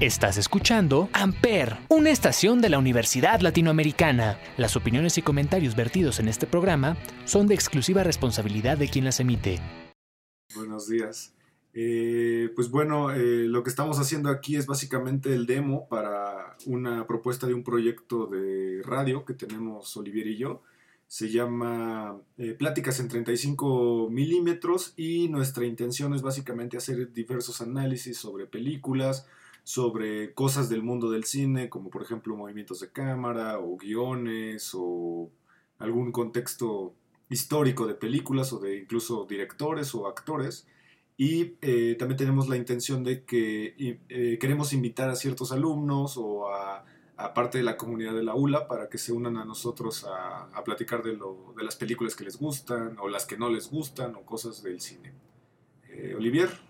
Estás escuchando Amper, una estación de la Universidad Latinoamericana. Las opiniones y comentarios vertidos en este programa son de exclusiva responsabilidad de quien las emite. Buenos días. Eh, pues bueno, eh, lo que estamos haciendo aquí es básicamente el demo para una propuesta de un proyecto de radio que tenemos Olivier y yo. Se llama eh, Pláticas en 35 milímetros y nuestra intención es básicamente hacer diversos análisis sobre películas, sobre cosas del mundo del cine, como por ejemplo movimientos de cámara o guiones o algún contexto histórico de películas o de incluso directores o actores. Y eh, también tenemos la intención de que eh, queremos invitar a ciertos alumnos o a, parte de la comunidad de la ULA para que se unan a nosotros a, a platicar de, lo, de, las películas que les gustan o las que no les gustan o cosas del cine. Eh, Olivier.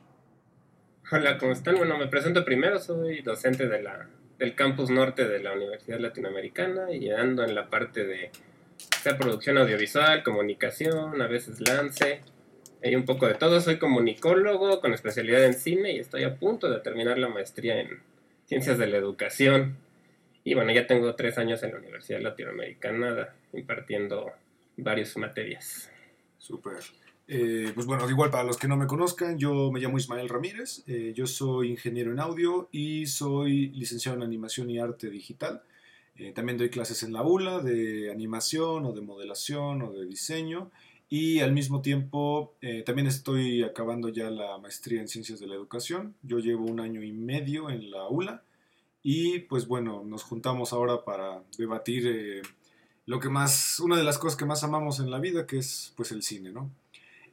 Hola, ¿cómo están? Bueno, me presento primero, soy docente de la, del campus norte de la Universidad Latinoamericana y ando en la parte de producción audiovisual, comunicación, a veces lance, hay un poco de todo. Soy comunicólogo con especialidad en cine y estoy a punto de terminar la maestría en ciencias de la educación. Y bueno, ya tengo tres años en la Universidad Latinoamericana impartiendo varias materias. Súper. Eh, pues bueno, igual para los que no me conozcan, yo me llamo Ismael Ramírez, eh, yo soy ingeniero en audio y soy licenciado en animación y arte digital. Eh, también doy clases en la ULA de animación o de modelación o de diseño y al mismo tiempo también estoy acabando ya la maestría en ciencias de la educación. Yo llevo un año y medio en la ULA y pues bueno, nos juntamos ahora para debatir lo que más, una de las cosas que más amamos en la vida, que es pues el cine, ¿no?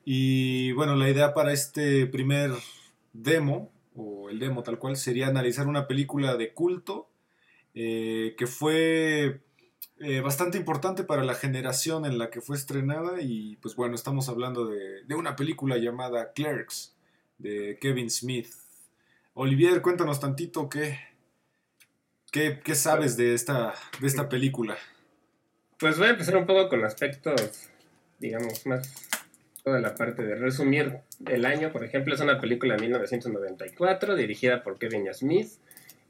Y bueno, la idea para este primer demo, o el demo tal cual, sería analizar una película de culto eh, que fue eh, bastante importante para la generación en la que fue estrenada. Y pues bueno, estamos hablando de, una película llamada Clerks, de Kevin Smith. Olivier, cuéntanos tantito qué, qué, qué sabes de esta, de esta película. Pues voy a empezar un poco con aspectos, digamos, más toda la parte de resumir el año, por ejemplo, es una película de 1994 dirigida por Kevin Smith,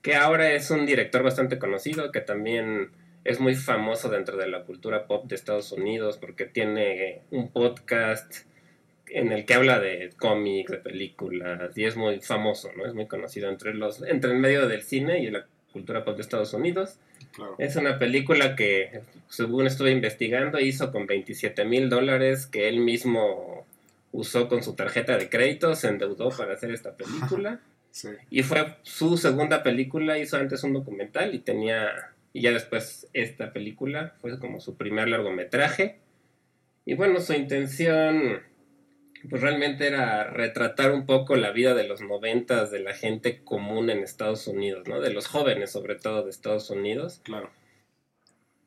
que ahora es un director bastante conocido, que también es muy famoso dentro de la cultura pop de Estados Unidos porque tiene un podcast en el que habla de cómics, de películas y es muy famoso, ¿no? Es muy conocido entre los entre el medio del cine y la cultura pop de Estados Unidos. Es una película que, según estuve investigando, hizo con 27 mil dólares que él mismo usó con su tarjeta de crédito, se endeudó para hacer esta película. Y fue su segunda película, hizo antes un documental y tenía, y ya después esta película fue como su primer largometraje. Y bueno, su intención pues realmente era retratar un poco la vida de los noventas de la gente común en Estados Unidos, ¿no? De los jóvenes, sobre todo, de Estados Unidos. Claro.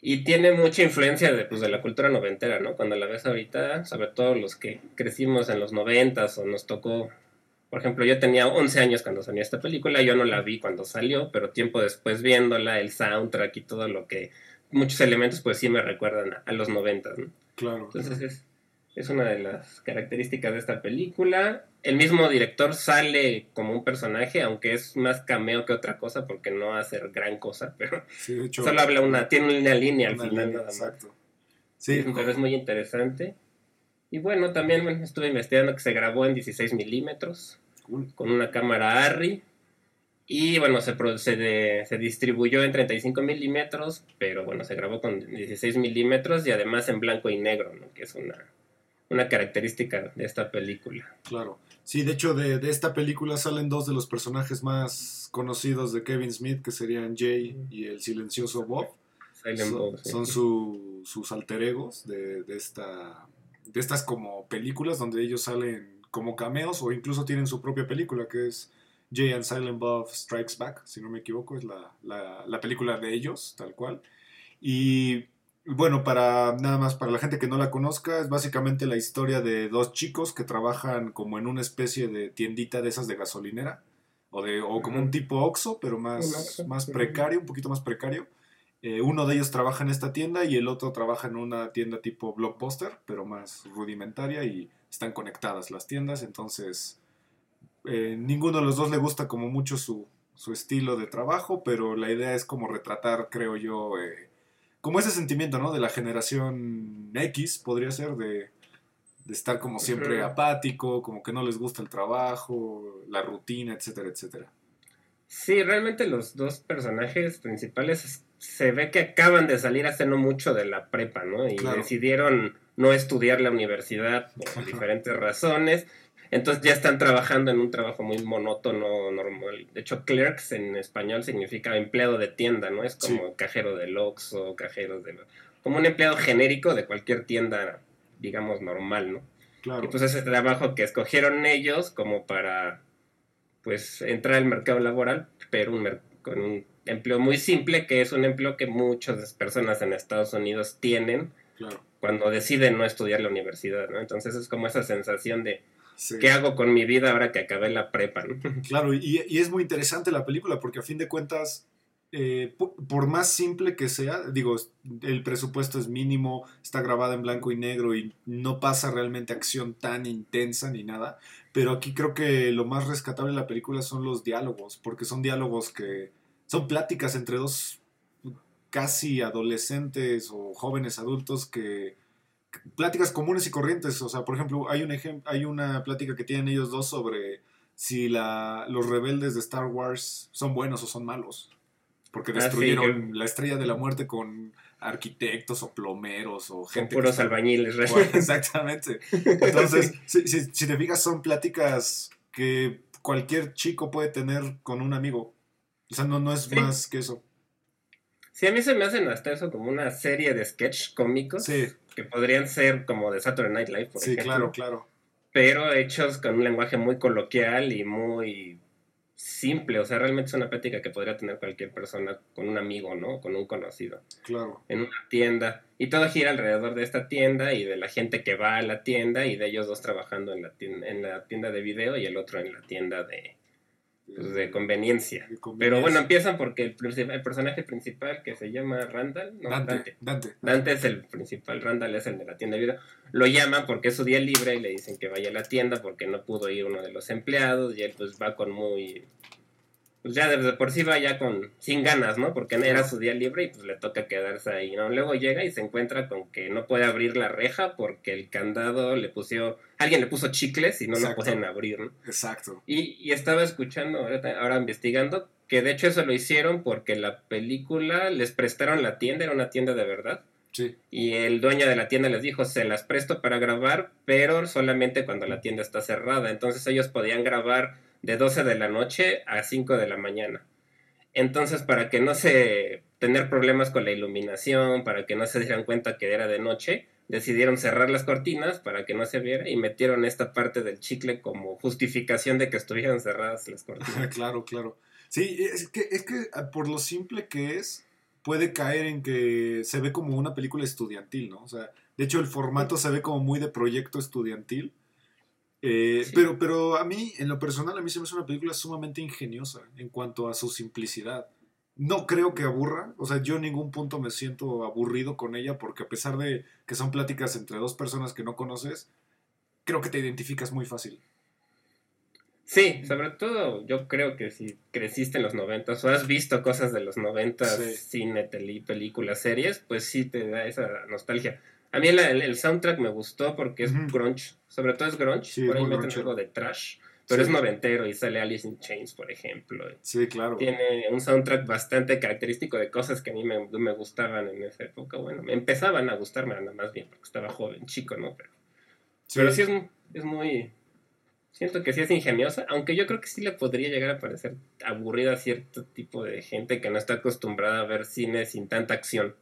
Y tiene mucha influencia de, pues, de la cultura noventera, ¿no? Cuando la ves ahorita, sobre todo los que crecimos en los noventas o nos tocó... Por ejemplo, yo tenía 11 años cuando salió esta película, yo no la vi cuando salió, pero tiempo después viéndola, el soundtrack y todo lo que... Muchos elementos pues sí me recuerdan a, a los noventas, ¿no? Claro. Entonces es es una de las características de esta película. El mismo director sale como un personaje, aunque es más cameo que otra cosa, porque no hace gran cosa, pero solo habla una, tiene una línea al final nada más. Sí, pero es muy interesante. Y bueno, también estuve investigando que se grabó en 16 milímetros, con una cámara Arri. Y bueno, se, se, se distribuyó en 35 milímetros, pero bueno, se grabó con 16 milímetros y además en blanco y negro, ¿no? que es una, una característica de esta película. Claro. Sí, de hecho, de, esta película salen dos de los personajes más conocidos de Kevin Smith, que serían Jay y el silencioso Bob. son, sus alter egos de, esta, de estas como películas donde ellos salen como cameos o incluso tienen su propia película, que es Jay and Silent Bob Strikes Back, si no me equivoco, es la, la, la película de ellos, tal cual. Y bueno, para nada más para la gente que no la conozca, es básicamente la historia de dos chicos que trabajan como en una especie de tiendita de esas de gasolinera o de o como un tipo Oxxo, pero más, más precario, un poquito más precario. Eh, uno de ellos trabaja en esta tienda y el otro trabaja en una tienda tipo Blockbuster, pero más rudimentaria y están conectadas las tiendas, entonces eh, ninguno de los dos le gusta como mucho su, su estilo de trabajo, pero la idea es como retratar, creo yo, eh, como ese sentimiento, ¿no? De la generación X, podría ser, de, de estar como siempre apático, como que no les gusta el trabajo, la rutina, etcétera, etcétera. Sí, realmente los dos personajes principales es- se ve que acaban de salir hace no mucho de la prepa, ¿no? Y Claro. decidieron no estudiar la universidad por diferentes razones. Entonces ya están trabajando en un trabajo muy monótono, normal. De hecho, clerks en español significa empleado de tienda, ¿no? Es como cajero del Oxxo, cajero de... Como un empleado genérico de cualquier tienda, digamos, normal, ¿no? Claro. Y pues ese trabajo que escogieron ellos como para pues entrar al mercado laboral, pero un mer- con un empleo muy simple, que es un empleo que muchas personas en Estados Unidos tienen claro. cuando deciden no estudiar la universidad, ¿no? Entonces es como esa sensación de Sí. ¿qué hago con mi vida ahora que acabé la prepa, ¿no? Claro, y, y es muy interesante la película porque a fin de cuentas, eh, por, por más simple que sea, digo, el presupuesto es mínimo, está grabada en blanco y negro y no pasa realmente acción tan intensa ni nada, pero aquí creo que lo más rescatable de la película son los diálogos, porque son diálogos que son pláticas entre dos casi adolescentes o jóvenes adultos que pláticas comunes y corrientes, o sea, por ejemplo, hay un ejem- hay una plática que tienen ellos dos sobre si la, los rebeldes de Star Wars son buenos o son malos. Porque Ah, sí, destruyeron la estrella de la muerte con arquitectos o plomeros o gente. que puros está- albañiles, Bueno, exactamente. Entonces, si, si- si te fijas, son pláticas que cualquier chico puede tener con un amigo. O sea, no, no es Sí. más que eso. Sí, a mí se me hacen hasta eso como una serie de sketch cómicos Sí. Que podrían ser como de Saturday Night Live, por Sí, ejemplo. claro, claro. pero hechos con un lenguaje muy coloquial y muy simple. O sea, realmente es una plática que podría tener cualquier persona con un amigo, ¿no? Con un conocido. Claro. En una tienda. Y todo gira alrededor de esta tienda y de la gente que va a la tienda y de ellos dos trabajando en la tienda, en la tienda de video y el otro en la tienda de, pues, de conveniencia. De conveniencia. Pero bueno, empiezan porque el, el personaje principal que se llama Randall, no, Dante, Dante. Dante. Dante es el principal, Randall es el de la tienda de video. Lo llaman porque es su día libre y le dicen que vaya a la tienda porque no pudo ir uno de los empleados y él pues va con muy... Pues ya de por sí va ya con sin ganas, ¿no? Porque era su día libre y pues le toca quedarse ahí, ¿no? Luego llega y se encuentra con que no puede abrir la reja porque el candado le puso... Alguien le puso chicles y no lo pueden abrir, ¿no? Exacto. Y, y estaba escuchando, ahorita- ahora investigando, que de hecho eso lo hicieron porque la película les prestaron la tienda, era una tienda de verdad. Sí. Y el dueño de la tienda les dijo, se las presto para grabar, pero solamente cuando la tienda está cerrada. Entonces ellos podían grabar de 12 de la noche a 5 de la mañana. Entonces, para que no se tener problemas con la iluminación, para que no se dieran cuenta que era de noche, decidieron cerrar las cortinas para que no se viera y metieron esta parte del chicle como justificación de que estuvieran cerradas las cortinas. claro, claro. Sí, es que, es que ah, por lo simple que es, puede caer en que se ve como una película estudiantil, ¿no? O sea, de hecho el formato se ve como muy de proyecto estudiantil. Eh, Sí. pero, pero a mí, en lo personal, a mí se me hace una película sumamente ingeniosa en cuanto a su simplicidad. No creo que aburra, o sea, yo en ningún punto me siento aburrido con ella porque a pesar de que son pláticas entre dos personas que no conoces, creo que te identificas muy fácil. Sí, sobre todo yo creo que si creciste en los noventas o has visto cosas de los noventas, Sí. cine, tele, películas, series, pues sí te da esa nostalgia. A mí el, el soundtrack me gustó porque es Ujú. grunge, sobre todo es grunge, Sí, por ahí meten algo de trash, pero Sí. es noventero y sale Alice in Chains, por ejemplo. Sí, claro. Tiene un soundtrack bastante característico de cosas que a mí me, me gustaban en esa época. Bueno, me empezaban a gustarme nada más bien porque estaba joven, chico, ¿no? Pero pero sí es, es muy... Siento que sí es ingeniosa, aunque yo creo que sí le podría llegar a parecer aburrida a cierto tipo de gente que no está acostumbrada a ver cine sin tanta acción.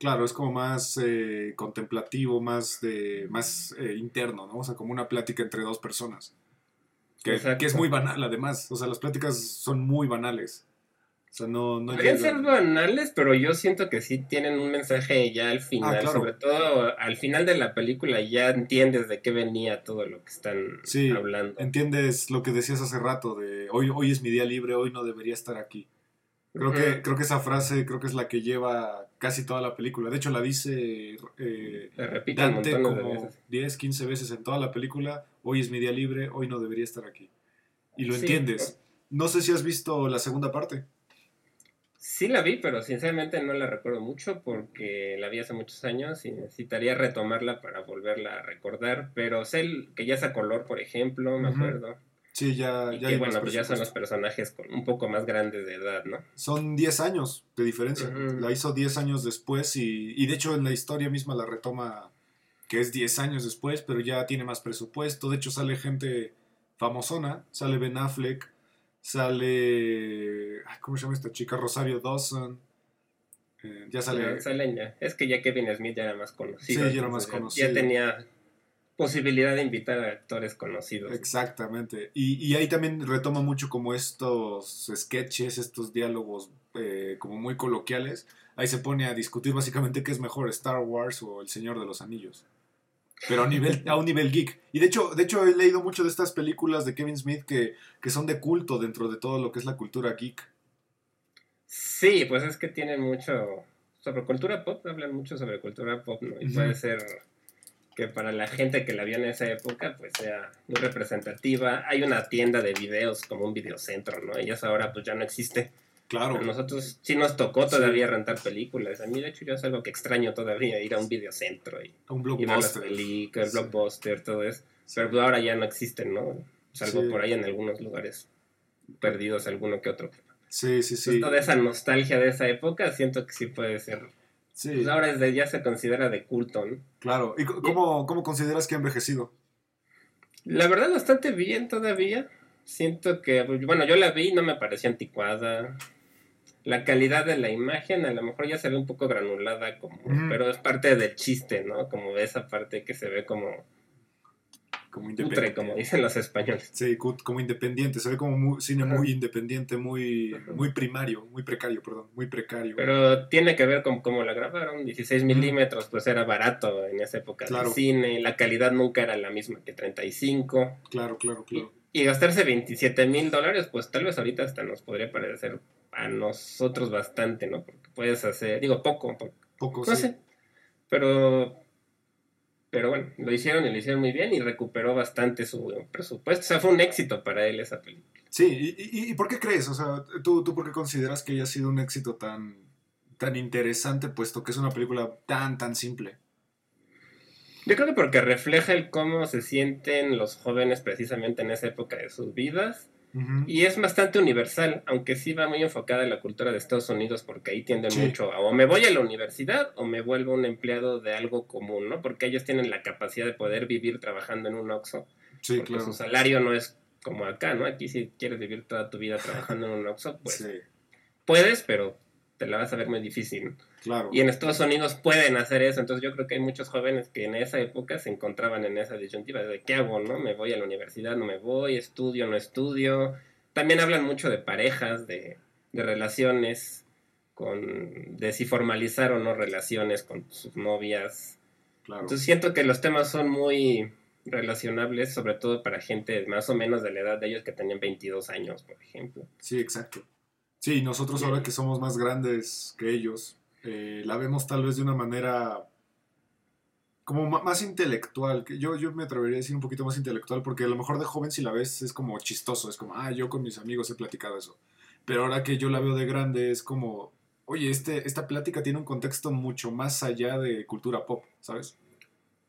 Claro, es como más eh, contemplativo, más de más eh, interno, ¿no? O sea, como una plática entre dos personas. Que, que es muy banal, además. O sea, las pláticas son muy banales. O sea, no, no Podrían ser banales, pero yo siento que sí tienen un mensaje ya al final. Ah, claro. Sobre todo al final de la película ya entiendes de qué venía todo lo que están Sí, hablando. Entiendes lo que decías hace rato de hoy, hoy es mi día libre, hoy no debería estar aquí. Creo, que, creo que esa frase creo que es la que lleva casi toda la película. De hecho, la dice eh, Dante como veces. 10, 15 veces en toda la película. Hoy es mi día libre, hoy no debería estar aquí. Y lo Sí, entiendes. No sé si has visto la segunda parte. Sí la vi, pero sinceramente no la recuerdo mucho porque la vi hace muchos años y necesitaría retomarla para volverla a recordar. Pero sé que ya es a color, por ejemplo, me acuerdo. Sí, ya, ya. bueno, pues ya son los personajes con un poco más grandes de edad, ¿no? Son 10 años de diferencia. La hizo 10 años después y, y de hecho en la historia misma la retoma que es 10 años después, pero ya tiene más presupuesto. De hecho sale gente famosona, sale Ben Affleck, Sale. ¿Cómo se llama esta chica? Rosario Dawson. Eh, ya sale. Salen ya. Es que ya Kevin Smith ya era más conocido. Sí, ya era más conocido. Ya tenía posibilidad de invitar a actores conocidos. Exactamente. Y, ahí también retoma mucho como estos sketches, estos diálogos eh, como muy coloquiales. Ahí se pone a discutir básicamente qué es mejor, Star Wars o El Señor de los Anillos pero a, nivel, a un nivel geek. Y de hecho, de hecho he leído mucho de estas películas de Kevin Smith que, que son de culto dentro de todo lo que es la cultura geek. Sí, pues es que tienen mucho sobre cultura pop, hablan mucho sobre cultura pop, ¿no? Y puede ser que para la gente que la vio en esa época, pues sea muy representativa. Hay una tienda de videos como un videocentro, ¿no? Y ahora pues ya no existe. Claro. A nosotros sí nos tocó todavía rentar películas. A mí, de hecho, yo es algo que extraño todavía, ir a un videocentro y un blockbuster. Ir a blockbuster, todo eso. Pero pues, ahora ya no existen, ¿no? Salvo por ahí en algunos lugares perdidos, alguno que otro. Sí, sí, sí. toda esa nostalgia de esa época, siento que sí puede ser. Sí. Pues ahora es ya se considera de culto, ¿no? Claro. ¿Y cómo, cómo consideras que ha envejecido? La verdad, bastante bien todavía. Siento que, bueno, yo la vi y no me pareció anticuada la calidad de la imagen a lo mejor ya se ve un poco granulada, como, pero es parte del chiste, ¿no? Como esa parte que se ve como como independiente. como dicen los españoles. Sí, como independiente, se ve como cine muy independiente, muy, muy primario, muy precario, perdón, muy precario. Pero tiene que ver con cómo la grabaron, 16 milímetros, pues era barato en esa época del cine, la calidad nunca era la misma que 35. Claro, claro, claro. Y, y gastarse 27 mil dólares, pues tal vez ahorita hasta nos podría parecer a nosotros bastante, ¿no? Porque puedes hacer, digo, poco, poco, no sé, pero, pero bueno, lo hicieron y lo hicieron muy bien y recuperó bastante su presupuesto, o sea, fue un éxito para él esa película. Sí, ¿y, y, por qué crees? O sea, ¿tú, ¿tú por qué consideras que haya sido un éxito tan, tan interesante, puesto que es una película tan, tan simple? Yo creo que porque refleja el cómo se sienten los jóvenes precisamente en esa época de sus vidas y es bastante universal, aunque sí va muy enfocada en la cultura de Estados Unidos, porque ahí tienden mucho a o me voy a la universidad o me vuelvo un empleado de algo común, ¿no? Porque ellos tienen la capacidad de poder vivir trabajando en un Oxxo. Sí, porque su salario no es como acá, ¿no? Aquí si quieres vivir toda tu vida trabajando en un Oxxo, pues puedes, pero te la vas a ver muy difícil. Claro. Y en Estados Unidos pueden hacer eso, entonces yo creo que hay muchos jóvenes que en esa época se encontraban en esa disyuntiva de qué hago, ¿no? Me voy a la universidad, no me voy, estudio, no estudio. También hablan mucho de parejas, de, de relaciones, con, de si formalizar o no relaciones con sus novias. Claro. Entonces siento que los temas son muy relacionables, sobre todo para gente más o menos de la edad de ellos que tenían 22 años, por ejemplo. Sí, exacto. Sí, nosotros ahora que somos más grandes que ellos, eh, la vemos tal vez de una manera como más intelectual. Que yo, yo me atrevería a decir un poquito más intelectual, porque a lo mejor de joven si la ves es como chistoso, es como, ah, yo con mis amigos he platicado eso. Pero ahora que yo la veo de grande es como, oye, este, esta plática tiene un contexto mucho más allá de cultura pop, ¿sabes?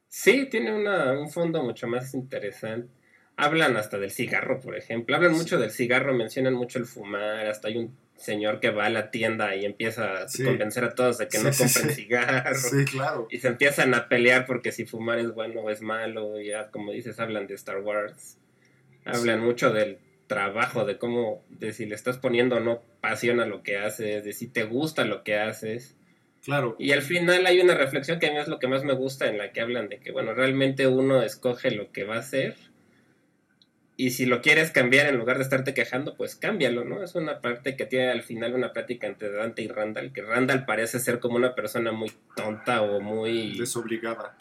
Sí, tiene un fondo mucho más interesante. Hablan hasta del cigarro, por ejemplo. Hablan mucho del cigarro, mencionan mucho el fumar, hasta hay un señor que va a la tienda y empieza a convencer a todos de que no compren cigarros. Sí, claro. Y se empiezan a pelear porque si fumar es bueno o es malo. Y ya, como dices, hablan de Star Wars. Hablan mucho del trabajo, de cómo, de si le estás poniendo o no pasión a lo que haces, de si te gusta lo que haces. Claro. Y al final hay una reflexión que a mí es lo que más me gusta en la que hablan de que, bueno, realmente uno escoge lo que va a hacer y si lo quieres cambiar en lugar de estarte quejando, pues cámbialo, ¿no? Es una parte que tiene al final una plática entre Dante y Randall, que Randall parece ser como una persona muy tonta o muy... Desobligada.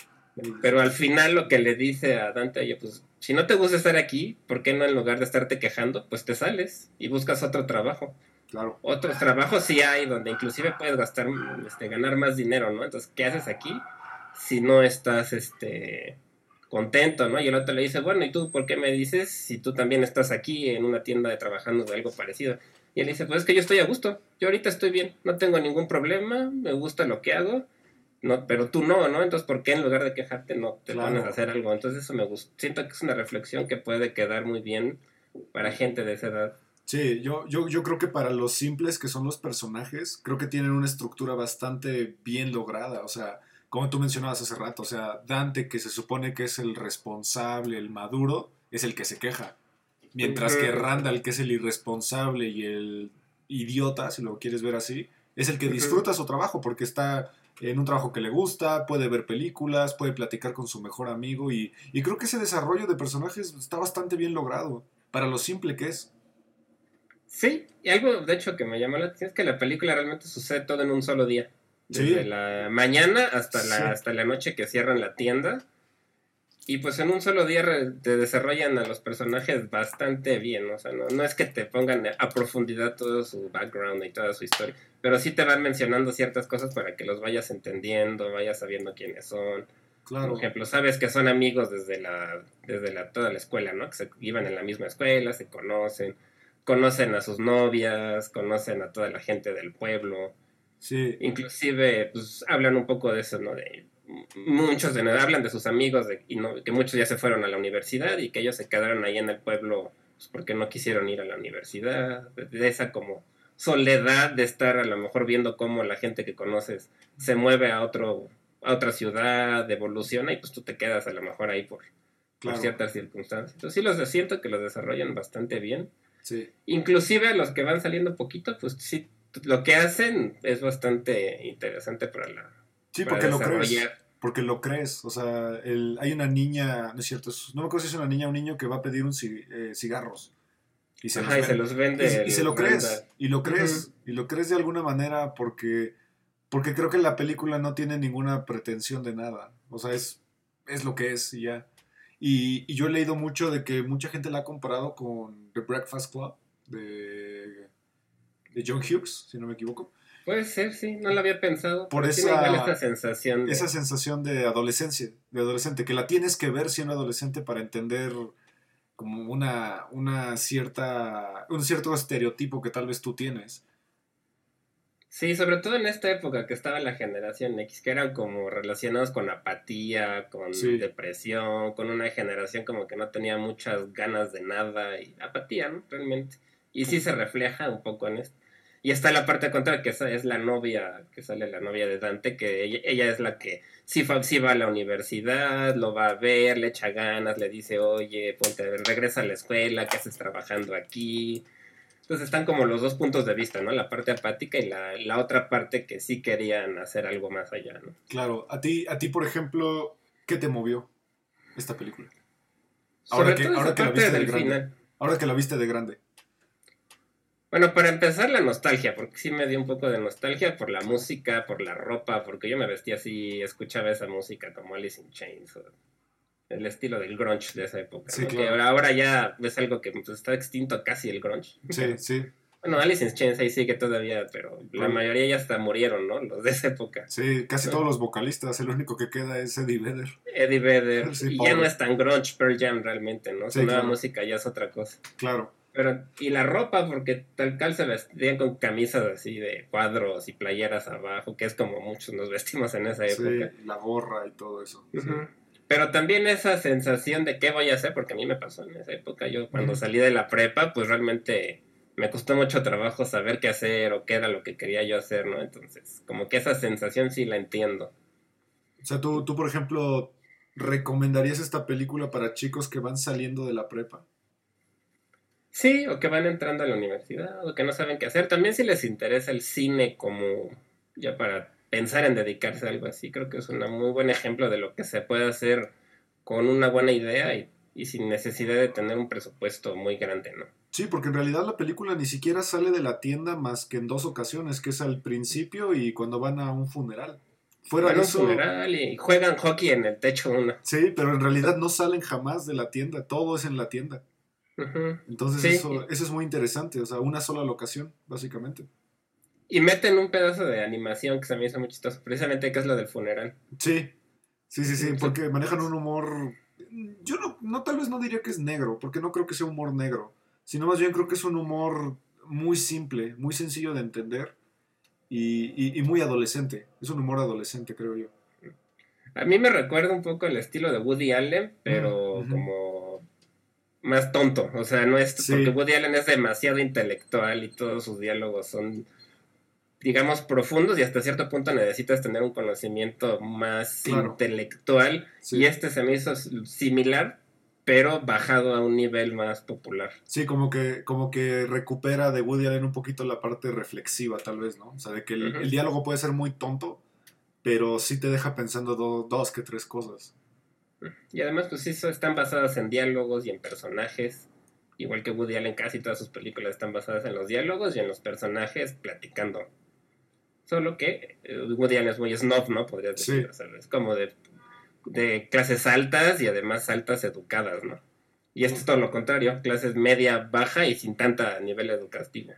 Pero al final lo que le dice a Dante, oye, pues si no te gusta estar aquí, ¿por qué no en lugar de estarte quejando, pues te sales y buscas otro trabajo? Claro. Otros trabajos sí hay donde inclusive puedes gastar, este, ganar más dinero, ¿no? Entonces, ¿qué haces aquí si no estás, este contento, ¿no? Y el otro le dice, bueno, ¿y tú por qué me dices si tú también estás aquí en una tienda de trabajando de algo parecido? Y él dice, pues es que yo estoy a gusto, yo ahorita estoy bien, no tengo ningún problema, me gusta lo que hago, no, pero tú no, ¿no? Entonces, ¿por qué en lugar de quejarte no te Claro. pones a hacer algo? Entonces, eso me gusta. Siento que es una reflexión que puede quedar muy bien para gente de esa edad. Sí, yo, yo, yo creo que para los simples que son los personajes, creo que tienen una estructura bastante bien lograda. O sea, como tú mencionabas hace rato, o sea, Dante, que se supone que es el responsable, el maduro, es el que se queja. Mientras que. Randall, que es el irresponsable y el idiota, si lo quieres ver así, es el que disfruta su trabajo porque está en un trabajo que le gusta, puede ver películas, puede platicar con su mejor amigo y, y creo que ese desarrollo de personajes está bastante bien logrado para lo simple que es. Sí, y algo de hecho que me llamó la atención es que la película realmente sucede todo en un solo día. Desde Sí. la mañana hasta la, Sí. hasta la noche que cierran la tienda. Y pues en un solo día te desarrollan a los personajes bastante bien. O sea, no, no es que te pongan a profundidad todo su background y toda su historia. Pero sí te van mencionando ciertas cosas para que los vayas entendiendo, vayas sabiendo quiénes son. Claro. Por ejemplo, sabes que son amigos desde la, desde la, toda la escuela, ¿no? Que se iban en la misma escuela, se conocen, conocen a sus novias, conocen a toda la gente del pueblo. Sí, Inclusive, pues hablan un poco de eso, ¿no? De muchos de hablan de sus amigos de, y no, que muchos ya se fueron a la universidad y que ellos se quedaron ahí en el pueblo pues, porque no quisieron ir a la universidad, de, esa como soledad de estar a lo mejor viendo cómo la gente que conoces se mueve a otro a otra ciudad, evoluciona y pues tú te quedas a lo mejor ahí por, por ciertas circunstancias. Entonces sí los siento que los desarrollan bastante bien. Sí, Inclusive a los que van saliendo poquito, pues sí, lo que hacen es bastante interesante para la sí para porque lo crees. Porque lo crees. O sea, el- hay una niña, no es cierto, es- no me acuerdo si es una niña o un niño que va a pedir un ci- eh, cigarros. Y se, Ajá, y se los vende. y- se lo crees. Y lo crees. Y lo crees de alguna manera porque, porque creo que la película no tiene ninguna pretensión de nada. O sea, es, es lo que es y ya. Y, y yo he leído mucho de que mucha gente la ha comparado con The Breakfast Club de, de John Hughes, si no me equivoco. Puede ser, sí, no lo había pensado. Por esa- esta sensación de... esa sensación de adolescencia, de adolescente, que la tienes que ver siendo adolescente para entender como una, una cierta, un cierto estereotipo que tal vez tú tienes. Sí, sobre todo en esta época que estaba la generación X, que eran como relacionados con apatía, con Sí. depresión, con una generación como que no tenía muchas ganas de nada y apatía, ¿no? Realmente. Y sí se refleja un poco en esto. Y está la parte contraria, que es la novia, que sale la novia de Dante, que ella, ella es la que sí, sí va a la universidad, lo va a ver, le echa ganas, le dice, oye, ponte, regresa a la escuela, ¿qué haces trabajando aquí? Entonces están como los dos puntos de vista, ¿no? La parte apática y la, la otra parte que sí querían hacer algo más allá, ¿no? Claro, a ti, a ti por ejemplo, ¿qué te movió esta película? Sobre Ahora que- todo ahora esa que la parte viste de del grande. final. Ahora que la viste de grande. Bueno, para empezar la nostalgia, porque sí me dio un poco de nostalgia por la música, por la ropa, porque yo me vestía así, escuchaba esa música como Alice in Chains, o el estilo del grunge de esa época. Sí, claro. ahora, ahora ya es algo que pues, está extinto casi el grunge. Sí, sí, Bueno, Alice in Chains ahí sigue todavía, pero la mayoría ya hasta murieron, ¿no? Los de esa época. sí, casi todos los vocalistas, el único que queda es Eddie Vedder. Eddie Vedder, Sí, y pobre. ya no es tan grunge Pearl Jam realmente, ¿no? Su Sí, nueva claro. música ya es otra cosa. Claro, Pero, y la ropa, porque tal cual se vestían con camisas así de cuadros y playeras abajo, que es como muchos nos vestimos en esa sí, época. la gorra y todo eso. sí. Pero también esa sensación de qué voy a hacer, porque a mí me pasó en esa época. Yo cuando salí de la prepa, pues realmente me costó mucho trabajo saber qué hacer o qué era lo que quería yo hacer, ¿no? Entonces, como que esa sensación sí la entiendo. O sea, tú, tú, por ejemplo, ¿recomendarías esta película para chicos que van saliendo de la prepa? Sí, o que van entrando a la universidad, o que no saben qué hacer. También si les interesa el cine como ya para pensar en dedicarse a algo así, creo que es un muy buen ejemplo de lo que se puede hacer con una buena idea y, y sin necesidad de tener un presupuesto muy grande, ¿no? Sí, porque en realidad la película ni siquiera sale de la tienda más que en dos ocasiones, que es al principio y cuando van a un funeral. Fuera Van de a un eso, funeral y juegan hockey en el techo uno. sí, pero en realidad no salen jamás de la tienda, todo es en la tienda. Entonces Sí. eso, eso es muy interesante, o sea, una sola locación, básicamente. Y meten un pedazo de animación que me hizo muy chistoso, precisamente que es lo del funeral. Sí, sí, sí, sí, Sí. porque manejan un humor yo no, no, tal vez no diría que es negro, porque no creo que sea humor negro, sino más bien creo que es un humor muy simple, muy sencillo de entender y, y, muy adolescente. Es un humor adolescente, creo yo. A mí me recuerda un poco el estilo de Woody Allen, pero como más tonto. O sea, no es porque Woody Allen es demasiado intelectual y todos sus diálogos son digamos, profundos y hasta cierto punto necesitas tener un conocimiento más intelectual. Y este se me hizo similar, pero bajado a un nivel más popular. Sí, como que, como que recupera de Woody Allen un poquito la parte reflexiva, tal vez, ¿no? O sea, de que el, diálogo puede ser muy tonto, pero sí te deja pensando dos que tres cosas. Y además, pues sí, están basadas en diálogos y en personajes. Igual que Woody Allen, casi todas sus películas están basadas en los diálogos y en los personajes platicando. Solo que eh, Woody Allen es muy snob, ¿no? Podría decir. es como de, de clases altas y además altas educadas, ¿no? Y esto es todo lo contrario, clases media, baja y sin tanta nivel educativo.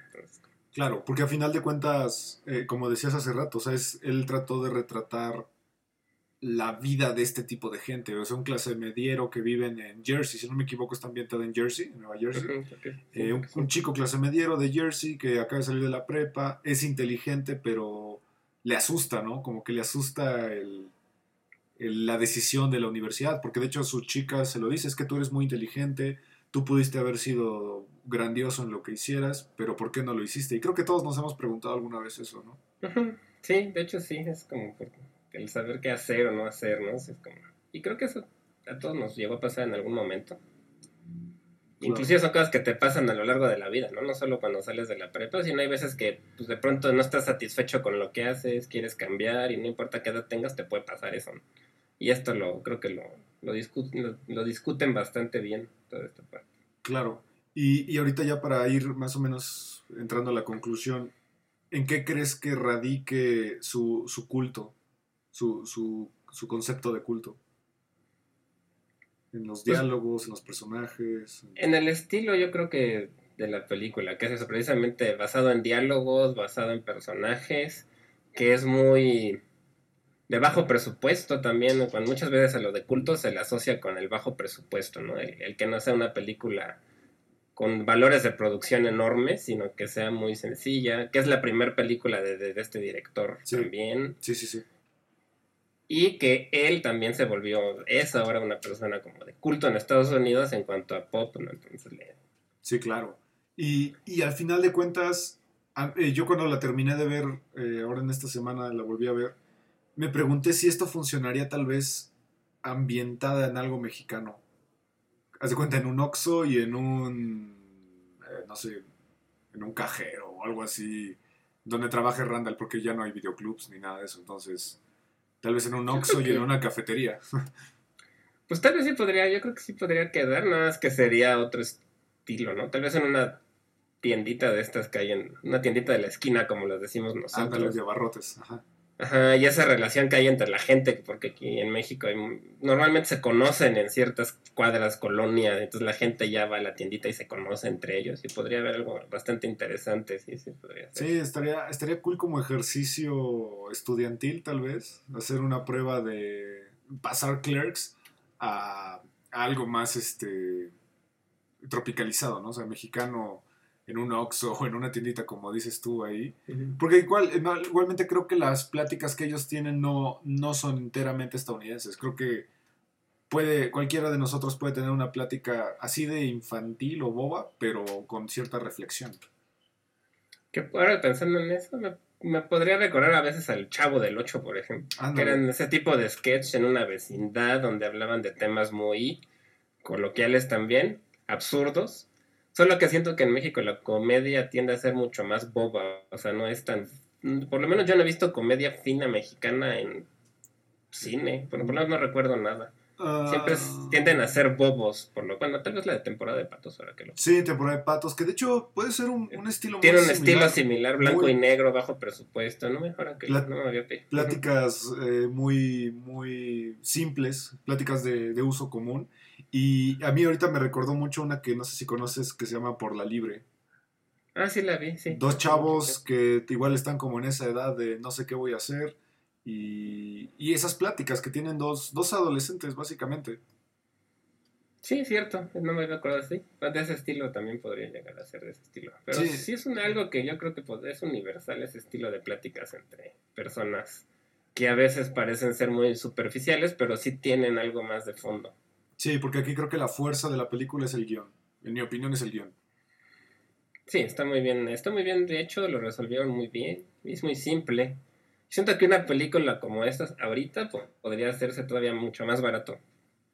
Claro, porque a final de cuentas, eh, como decías hace rato, o sea, es, él trató de retratar la vida de este tipo de gente. O sea, un clase mediero que viven en Jersey, si no me equivoco, está ambientado en Jersey, en Nueva Jersey. Eh, un, chico clase mediero de Jersey que acaba de salir de la prepa, es inteligente, pero le asusta, ¿no? Como que le asusta el, la decisión de la universidad, porque de hecho a su chica se lo dice, es que tú eres muy inteligente, tú pudiste haber sido grandioso en lo que hicieras, pero ¿por qué no lo hiciste? Y creo que todos nos hemos preguntado alguna vez eso, ¿no? Sí, de hecho sí, es como el saber qué hacer o no hacer, ¿no? Y creo que eso a todos nos llegó a pasar en algún momento. Inclusive son cosas que te pasan a lo largo de la vida, ¿no? No solo cuando sales de la prepa, sino hay veces que pues, de pronto no estás satisfecho con lo que haces, quieres cambiar y no importa qué edad tengas, te puede pasar eso. Y esto lo creo que lo, lo, discuten, lo, discuten bastante bien toda esta parte. Claro. Y, y ahorita ya para ir más o menos entrando a la conclusión, ¿en qué crees que radique su, su culto? Su, su, su concepto de culto. En los pues diálogos, en los personajes. En... el estilo, yo creo que de la película, que es eso, precisamente basado en diálogos, basado en personajes, que es muy de bajo presupuesto también, cuando muchas veces a lo de culto se le asocia con el bajo presupuesto, ¿no? El, que no sea una película con valores de producción enormes, sino que sea muy sencilla, que es la primera película de, este director también. Sí, sí, sí y que él también se volvió, es ahora una persona como de culto en Estados Unidos en cuanto a pop, ¿no? Entonces Sí, claro. Y, al final de cuentas, eh, yo cuando la terminé de ver, eh, ahora en esta semana la volví a ver, me pregunté si esto funcionaría tal vez ambientada en algo mexicano. Haz de cuenta, en un Oxxo y en un, eh, no sé, en un cajero o algo así, donde trabaje Randall, porque ya no hay videoclubs ni nada de eso, entonces Tal vez en un Oxxo y en una cafetería. Pues tal vez sí podría, yo creo que sí podría quedar, nada más que sería otro estilo, ¿no? Tal vez en una tiendita de estas que hay en una tiendita de la esquina, como las decimos nosotros. Ándale, de abarrotes, ajá. Ajá, y esa relación que hay entre la gente, porque aquí en México normalmente se conocen en ciertas cuadras, colonias, entonces la gente ya va a la tiendita y se conoce entre ellos, y podría haber algo bastante interesante, sí, sí, podría ser. Sí, estaría, estaría cool como ejercicio estudiantil, tal vez, hacer una prueba de pasar clerks a algo más este tropicalizado, ¿no? O sea, mexicano en un Oxxo o en una tiendita, como dices tú ahí. Porque igual, igualmente creo que las pláticas que ellos tienen no, no son enteramente estadounidenses. Creo que puede, cualquiera de nosotros puede tener una plática así de infantil o boba, pero con cierta reflexión. Que ahora pensando en eso, me, podría recordar a veces al Chavo del Ocho, por ejemplo. Que eran ese tipo de sketch en una vecindad donde hablaban de temas muy coloquiales también, absurdos, Solo que siento que en México la comedia tiende a ser mucho más boba. O sea, no es tan. Por lo menos yo no he visto comedia fina mexicana en cine. Por lo menos no recuerdo nada. Siempre ah. tienden a ser bobos, por lo bueno, tal vez la de temporada de patos ahora que lo. Sí, temporada de patos, que de hecho puede ser un, un estilo Tiene un estilo similar, blanco y negro, bajo presupuesto, no que me había Pláticas eh, muy, muy simples, pláticas de, de uso común. Y a mí ahorita me recordó mucho una que no sé si conoces que se llama Por la Libre. Ah, sí la vi, sí. Dos chavos que igual están como en esa edad de no sé qué voy a hacer. Y, y esas pláticas que tienen dos, dos adolescentes, básicamente. Sí, cierto, no me había acordado así. De ese estilo también podría llegar a ser de ese estilo. Pero sí, es un, algo que yo creo que pues, es universal, ese estilo de pláticas entre personas que a veces parecen ser muy superficiales, pero sí tienen algo más de fondo. Sí, porque aquí creo que la fuerza de la película es el guion. En mi opinión es el guion. Sí, está muy bien. Está muy bien, de hecho, lo resolvieron muy bien. Es muy simple. Siento que una película como esta ahorita podría hacerse todavía mucho más barato.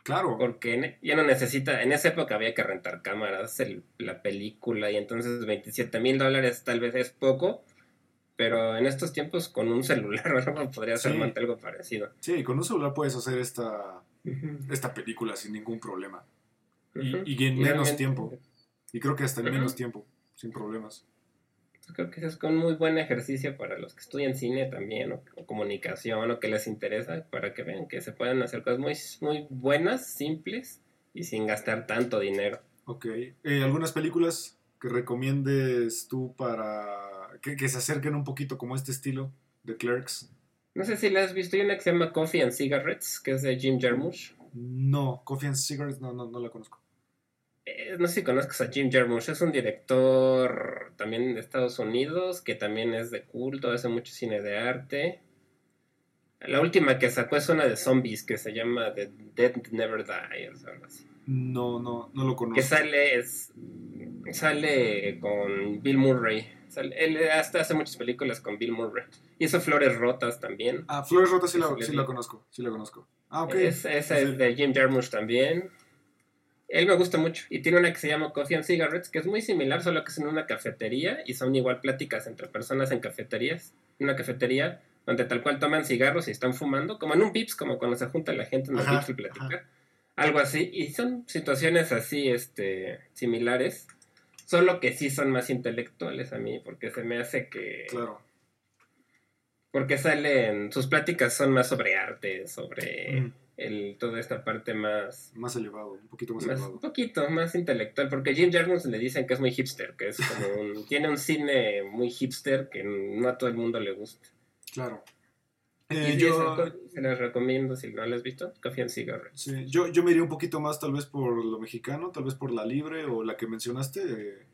Claro. Porque ya no necesita, en esa época había que rentar cámaras, la película, y entonces 27 mil dólares tal vez es poco, pero en estos tiempos con un celular o algo podría ser algo parecido. Sí, con un celular puedes hacer esta, esta película sin ningún problema. y, en menos tiempo. Y creo que hasta en menos tiempo, sin problemas. Creo que es un muy buen ejercicio para los que estudian cine también, o, comunicación, o que les interesa, para que vean que se pueden hacer cosas muy, muy buenas, simples y sin gastar tanto dinero. Ok. Eh, ¿Algunas películas que recomiendes tú para que, se acerquen un poquito como este estilo de Clerks? No sé si la has visto, hay una que se llama Coffee and Cigarettes, que es de Jim Jarmusch. No, Coffee and Cigarettes no, no, no la conozco. Eh, no sé si conozcas a Jim Jarmusch, es un director también de Estados Unidos, que también es de culto, hace mucho cine de arte. La última que sacó es una de zombies que se llama The Dead Never Die, o algo así. No, no, no lo conozco. Que sale, es, sale con Bill Murray. él hasta hace muchas películas con Bill Murray. Y Hizo Flores Rotas también. Ah, Flores Rotas sí la, sí la conozco, sí la conozco. Ah, ok. esa es de Jim Jarmusch también. Él me gusta mucho y tiene una que se llama Coffee and Cigarettes, que es muy similar, solo que es en una cafetería y son igual pláticas entre personas en cafeterías. Una cafetería donde tal cual toman cigarros y están fumando, como en un Pips, como cuando se junta la gente en un Pips y platicar. Algo así. Y son situaciones así, este, similares. Solo que sí son más intelectuales a mí, porque se me hace que. Claro. Porque salen. Sus pláticas son más sobre arte, sobre. Mm el, toda esta parte más... Más elevado, un poquito más, elevado. Un poquito más intelectual, porque Jim Jarmusch le dicen que es muy hipster, que es como un, tiene un cine muy hipster que no a todo el mundo le gusta. Claro. Eh, yo se las recomiendo si no lo has visto, Coffee and Cigarettes. Sí, yo, yo me iría un poquito más tal vez por lo mexicano, tal vez por la libre o la que mencionaste, eh,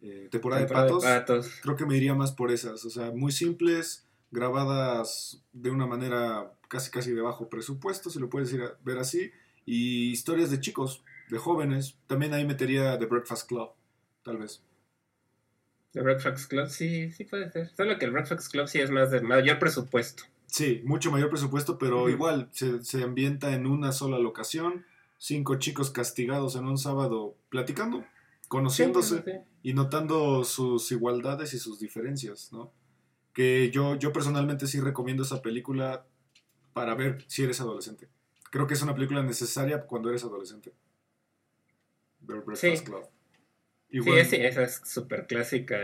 eh, temporada, de, patos. de patos. Creo que me iría más por esas, o sea, muy simples, grabadas de una manera casi casi de bajo presupuesto, si lo puedes ver así, y historias de chicos, de jóvenes. También ahí metería The Breakfast Club, tal vez. The Breakfast Club, sí, sí puede ser. Solo que el Breakfast Club sí es más de mayor presupuesto. Sí, mucho mayor presupuesto, pero igual se, se, ambienta en una sola locación, cinco chicos castigados en un sábado platicando, conociéndose y notando sus igualdades y sus diferencias, ¿no? Que yo, yo personalmente sí recomiendo esa película para ver si eres adolescente. Creo que es una película necesaria cuando eres adolescente. sí. Sí, esa es súper clásica.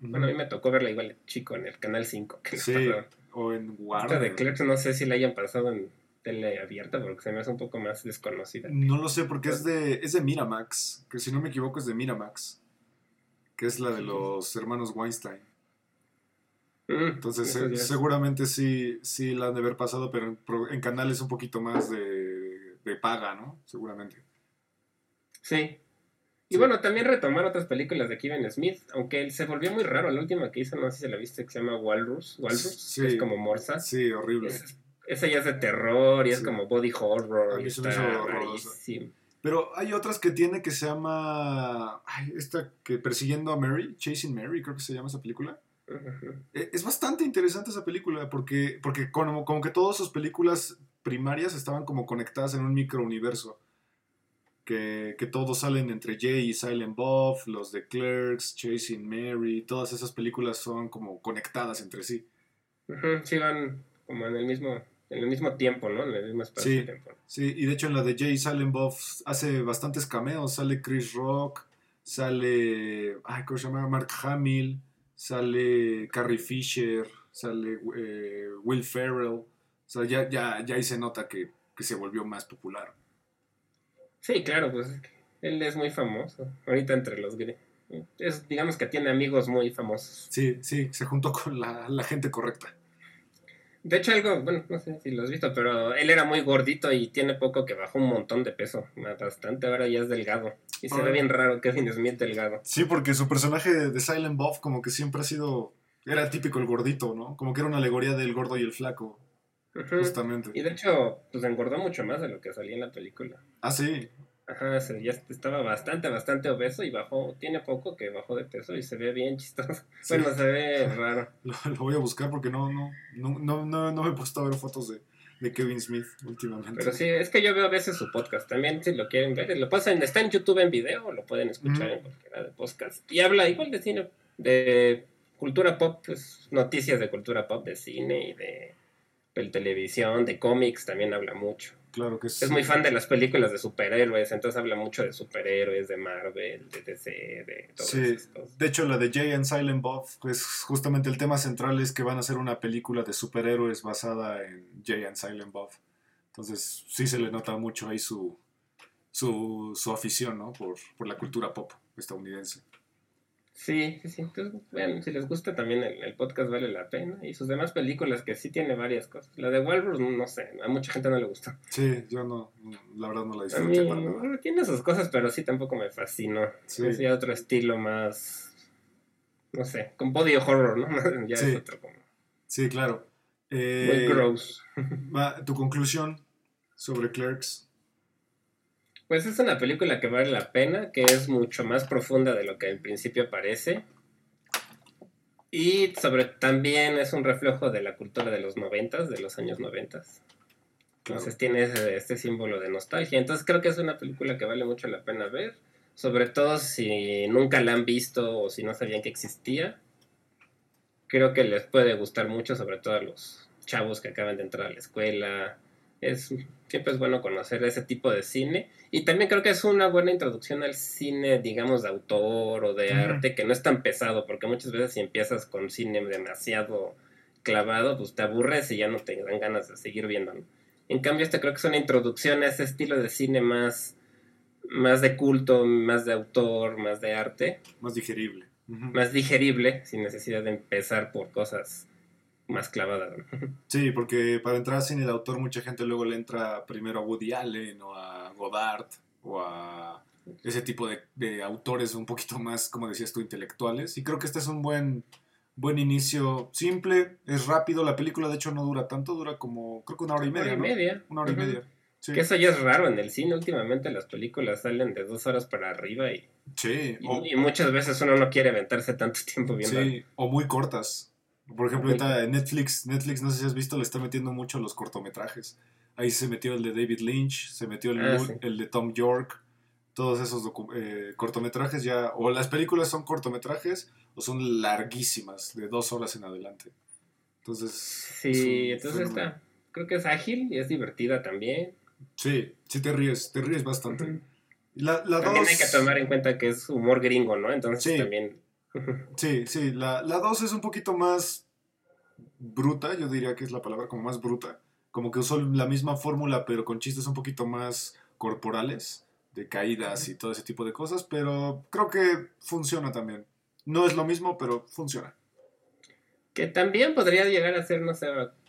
Bueno, a mí me tocó verla igual chico en el Canal 5. sí, o en Warner. de Clerks no sé si la hayan pasado en tele abierta porque se me hace un poco más desconocida. No lo sé porque es de, es de Miramax, que si no me equivoco es de Miramax, que es la de los hermanos Weinstein. Mm, Entonces, seguramente sí, sí la han de haber pasado, pero en, canales un poquito más de, paga, ¿no? Seguramente. Sí. Y bueno, también retomar otras películas de Kevin Smith, aunque él se volvió muy raro. La última que hizo, no sé si se la viste, que se llama Walrus. Walrus, que es como Morsa. Sí, horrible. esa ya es de terror y es como body horror. Pero hay otras que tiene que se llama. esta que persiguiendo a Mary, Chasing Mary, creo que se llama esa película. E, es bastante interesante esa película porque, porque como, como, que todas sus películas primarias estaban como conectadas en un microuniverso. Que, que todos salen entre Jay y Silent Bob, los de Clerks, Chasing Mary, todas esas películas son como conectadas entre sí. Sí, van como en el mismo, en el mismo tiempo, ¿no? En el mismo espacio sí, tiempo. Sí, y de hecho en la de Jay y Silent Bob hace bastantes cameos. Sale Chris Rock, sale. Ay, ¿cómo se llama? Mark Hamill sale Carrie Fisher, sale eh, Will Ferrell. O sea, ya, ya, ya ahí se nota que, se volvió más popular. Sí, claro, pues él es muy famoso. Ahorita entre los es, digamos que tiene amigos muy famosos. Sí, sí, se juntó con la, gente correcta. De hecho, algo, bueno, no sé si lo has visto, pero él era muy gordito y tiene poco que bajó un montón de peso. Bastante, ahora ya es delgado. Y se ve bien raro Kevin Smith delgado. Sí, porque su personaje de Silent Bob como que siempre ha sido... Era típico el gordito, ¿no? Como que era una alegoría del gordo y el flaco. Justamente. Y de hecho, pues engordó mucho más de lo que salía en la película. Ah, sí. Ajá, ya estaba bastante, bastante obeso y bajó, tiene poco que bajó de peso y se ve bien chistoso. Bueno, se ve raro. Lo, voy a buscar porque no, no, no, no, no me he puesto a ver fotos de, de, Kevin Smith últimamente. Pero sí, es que yo veo a veces su podcast. También si lo quieren ver, lo pasan, está en YouTube en video o lo pueden escuchar en cualquiera de podcast. Y habla igual de cine, de cultura pop, pues noticias de cultura pop, de cine y de televisión, de cómics, también habla mucho. Claro que Es muy fan de las películas de superhéroes, entonces habla mucho de superhéroes, de Marvel, de DC, de todo sí. De hecho, la de Jay and Silent Bob, pues justamente el tema central es que van a hacer una película de superhéroes basada en Jay and Silent Bob. Entonces, sí se le nota mucho ahí su, su, su afición, ¿no? Por, por la cultura pop estadounidense. Sí, sí, sí. Entonces, bueno, si les gusta también el, podcast vale la pena. Y sus demás películas que sí tiene varias cosas. La de Walrus, no sé, a mucha gente no le gusta. Sí, yo no, la verdad no la disfruté. Mí, tiene sus cosas, pero sí tampoco me fascinó. Sí. Es otro estilo más, no sé, con body horror, ¿no? ya sí. es otro como... Sí, claro. Eh, Muy gross. tu conclusión sobre Clerks. Pues es una película que vale la pena, que es mucho más profunda de lo que en principio parece. Y sobre también es un reflejo de la cultura de los noventas, de los años noventas. Entonces tiene este símbolo de nostalgia. Entonces creo que es una película que vale mucho la pena ver. Sobre todo si nunca la han visto o si no sabían que existía. Creo que les puede gustar mucho, sobre todo a los chavos que acaban de entrar a la escuela, es, siempre es bueno conocer ese tipo de cine. Y también creo que es una buena introducción al cine, digamos, de autor o de arte, que no es tan pesado, porque muchas veces si empiezas con cine demasiado clavado, pues te aburres y ya no te dan ganas de seguir viendo. En cambio, este creo que es una introducción a ese estilo de cine más, más de culto, más de autor, más de arte. Más digerible. Más digerible, sin necesidad de empezar por cosas más clavada. Sí, porque para entrar sin el autor mucha gente luego le entra primero a Woody Allen o a Godard o a ese tipo de, autores un poquito más, como decías tú, intelectuales. Y creo que este es un buen, buen inicio, simple, es rápido. La película de hecho no dura tanto, dura como creo que una hora y media. Una hora y media. Una hora y media. Que eso ya es raro en el cine. Últimamente las películas salen de dos horas para arriba y, sí, y, muchas veces uno no quiere aventarse tanto tiempo viendo. Sí, o muy cortas. Por ejemplo, ahorita Netflix, Netflix, no sé si has visto, le está metiendo mucho los cortometrajes. Ahí se metió el de David Lynch, se metió el, ah, el de Tom York, todos esos eh, cortometrajes ya, o las películas son cortometrajes o son larguísimas, de dos horas en adelante. Entonces... Sí, entonces está, creo que es ágil y es divertida también. Sí, sí te ríes, te ríes bastante. la, también hay que tomar en cuenta que es humor gringo, ¿no? Entonces también Sí, sí, la 2 es un poquito más bruta, yo diría que es la palabra como más bruta. Como que usó la misma fórmula, pero con chistes un poquito más corporales, de caídas y todo ese tipo de cosas, pero creo que funciona también. No es lo mismo, pero funciona. Que también podría llegar a ser, no sé,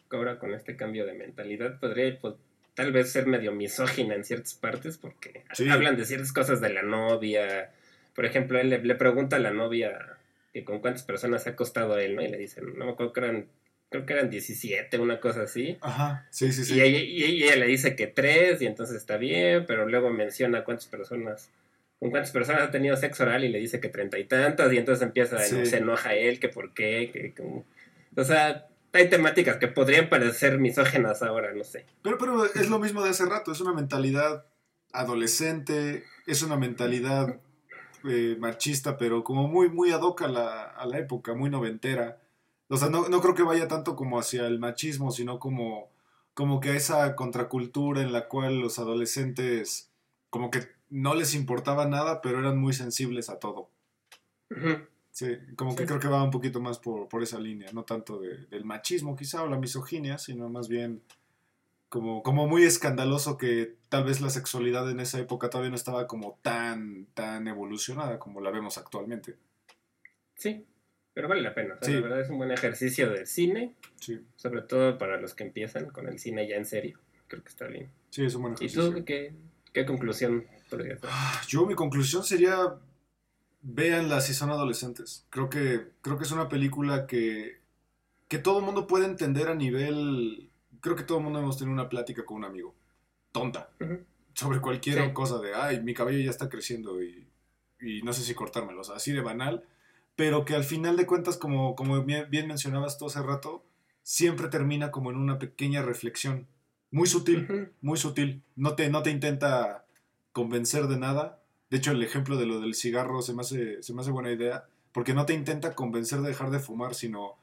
ahora con este cambio de mentalidad, podría pues, tal vez ser medio misógina en ciertas partes, porque hablan de ciertas cosas de la novia, por ejemplo, él le, pregunta a la novia que con cuántas personas se ha acostado él, ¿no? Y le dicen, no me acuerdo que eran, creo que eran 17, una cosa así. Ajá, sí, sí, sí. Y ella, le dice que tres, y entonces está bien, pero luego menciona cuántas personas, con cuántas personas ha tenido sexo oral y le dice que treinta y tantas, y entonces empieza, se enoja él, que por qué, que como... O sea, hay temáticas que podrían parecer misógenas ahora, no sé. Pero, pero es lo mismo de hace rato, es una mentalidad adolescente, es una mentalidad eh, machista, pero como muy, muy ad hoc a la, a la época, muy noventera. O sea, no, no, creo que vaya tanto como hacia el machismo, sino como, como que a esa contracultura en la cual los adolescentes como que no les importaba nada, pero eran muy sensibles a todo. Sí, como que creo que va un poquito más por, por esa línea, no tanto del machismo quizá o la misoginia, sino más bien como, como muy escandaloso que tal vez la sexualidad en esa época todavía no estaba como tan, tan evolucionada como la vemos actualmente. Sí, Pero vale la pena. o sea, Sí. La verdad es un buen ejercicio del cine, Sí, sobre todo para los que empiezan con el cine ya en serio. Creo que está bien. sí, es un buen ¿Y ejercicio. tú qué, qué conclusión podrías dar? Ah, Yo, mi conclusión sería, véanla si son adolescentes. Creo que, creo que es una película que, que todo el mundo puede entender a nivel... Creo que todo el mundo hemos tenido una plática con un amigo. Tonta. Sobre cualquier Sí. cosa de, ay, mi cabello ya está creciendo y, y no sé si cortármelo. O sea, así de banal. Pero que al final de cuentas, como, como bien mencionabas tú hace rato, siempre termina como en una pequeña reflexión. Muy sutil muy sutil. No te, no te intenta convencer de nada. De hecho, el ejemplo de lo del cigarro se me hace, se me hace buena idea. Porque no te intenta convencer de dejar de fumar, sino